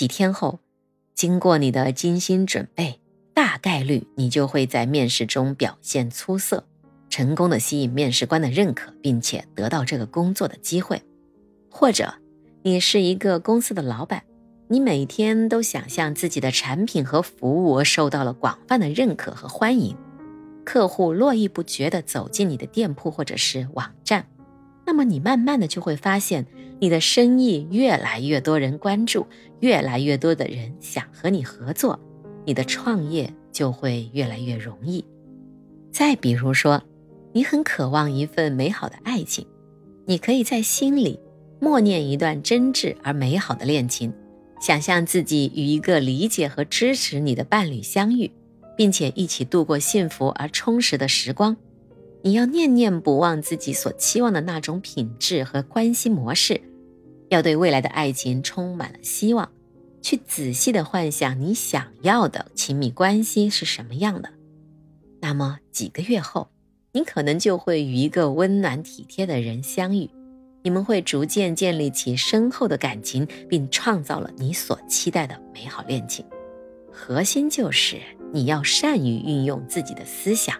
几天后，经过你的精心准备，大概率你就会在面试中表现出色，成功的吸引面试官的认可，并且得到这个工作的机会。或者，你是一个公司的老板，你每天都想象自己的产品和服务受到了广泛的认可和欢迎，客户络绎不绝地走进你的店铺或者是网站，那么你慢慢的就会发现。你的生意越来越多人关注，越来越多的人想和你合作，你的创业就会越来越容易。再比如说，你很渴望一份美好的爱情，你可以在心里默念一段真挚而美好的恋情，想象自己与一个理解和支持你的伴侣相遇，并且一起度过幸福而充实的时光。你要念念不忘自己所期望的那种品质和关系模式。要对未来的爱情充满了希望，去仔细的幻想你想要的亲密关系是什么样的。那么几个月后，你可能就会与一个温暖体贴的人相遇，你们会逐渐建立起深厚的感情，并创造了你所期待的美好恋情。核心就是你要善于运用自己的思想，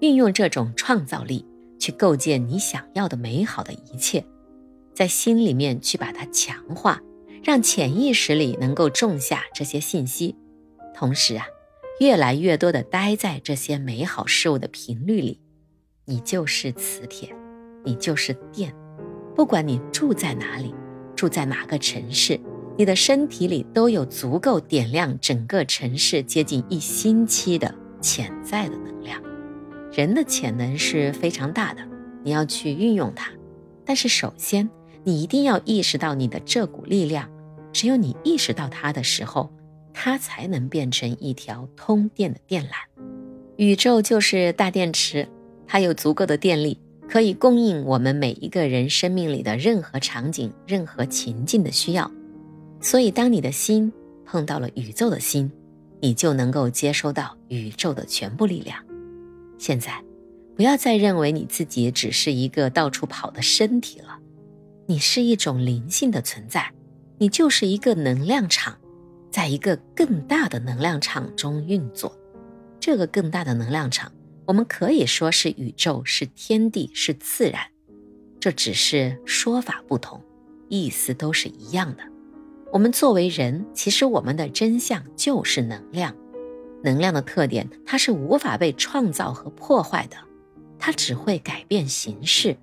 运用这种创造力去构建你想要的美好的一切。在心里面去把它强化，让潜意识里能够种下这些信息，同时啊，越来越多的待在这些美好事物的频率里，你就是磁铁，你就是电。不管你住在哪里，住在哪个城市，你的身体里都有足够点亮整个城市接近一星期的潜在的能量。人的潜能是非常大的，你要去运用它，但是首先。你一定要意识到你的这股力量，只有你意识到它的时候，它才能变成一条通电的电缆。宇宙就是大电池，它有足够的电力，可以供应我们每一个人生命里的任何场景、任何情境的需要。所以，当你的心碰到了宇宙的心，你就能够接收到宇宙的全部力量。现在，不要再认为你自己只是一个到处跑的身体了。你是一种灵性的存在，你就是一个能量场，在一个更大的能量场中运作。这个更大的能量场，我们可以说是宇宙，是天地，是自然。这只是说法不同，意思都是一样的。我们作为人，其实我们的真相就是能量。能量的特点，它是无法被创造和破坏的，它只会改变形式。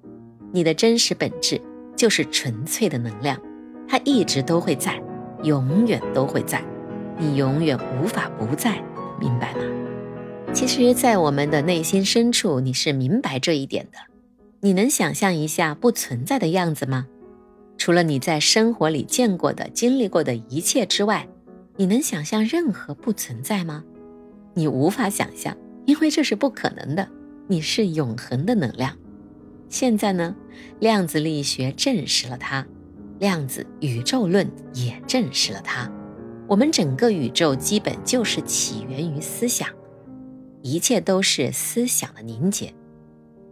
你的真实本质。就是纯粹的能量，它一直都会在，永远都会在，你永远无法不在，明白吗？其实，在我们的内心深处，你是明白这一点的。你能想象一下不存在的样子吗？除了你在生活里见过的、经历过的一切之外，你能想象任何不存在吗？你无法想象，因为这是不可能的。你是永恒的能量。现在呢，量子力学证实了它，量子宇宙论也证实了它。我们整个宇宙基本就是起源于思想，一切都是思想的凝结。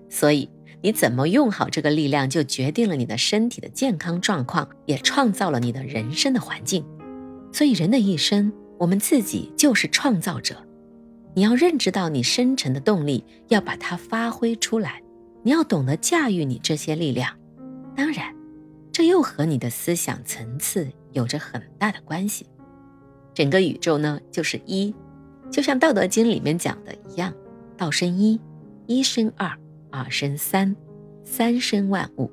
所以，你怎么用好这个力量，就决定了你的身体的健康状况，也创造了你的人生的环境。所以，人的一生，我们自己就是创造者。你要认知到你深沉的动力，要把它发挥出来。你要懂得驾驭你这些力量，当然，这又和你的思想层次有着很大的关系。整个宇宙呢，就是一，就像《道德经》里面讲的一样：“道生一，一生二，二生三，三生万物。”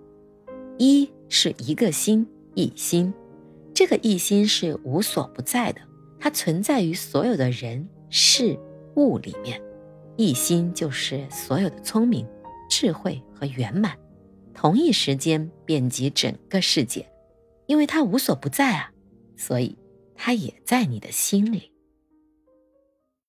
一是一个心，一心，这个一心是无所不在的，它存在于所有的人事物里面。一心就是所有的聪明。智慧和圆满，同一时间遍及整个世界，因为它无所不在啊，所以它也在你的心里。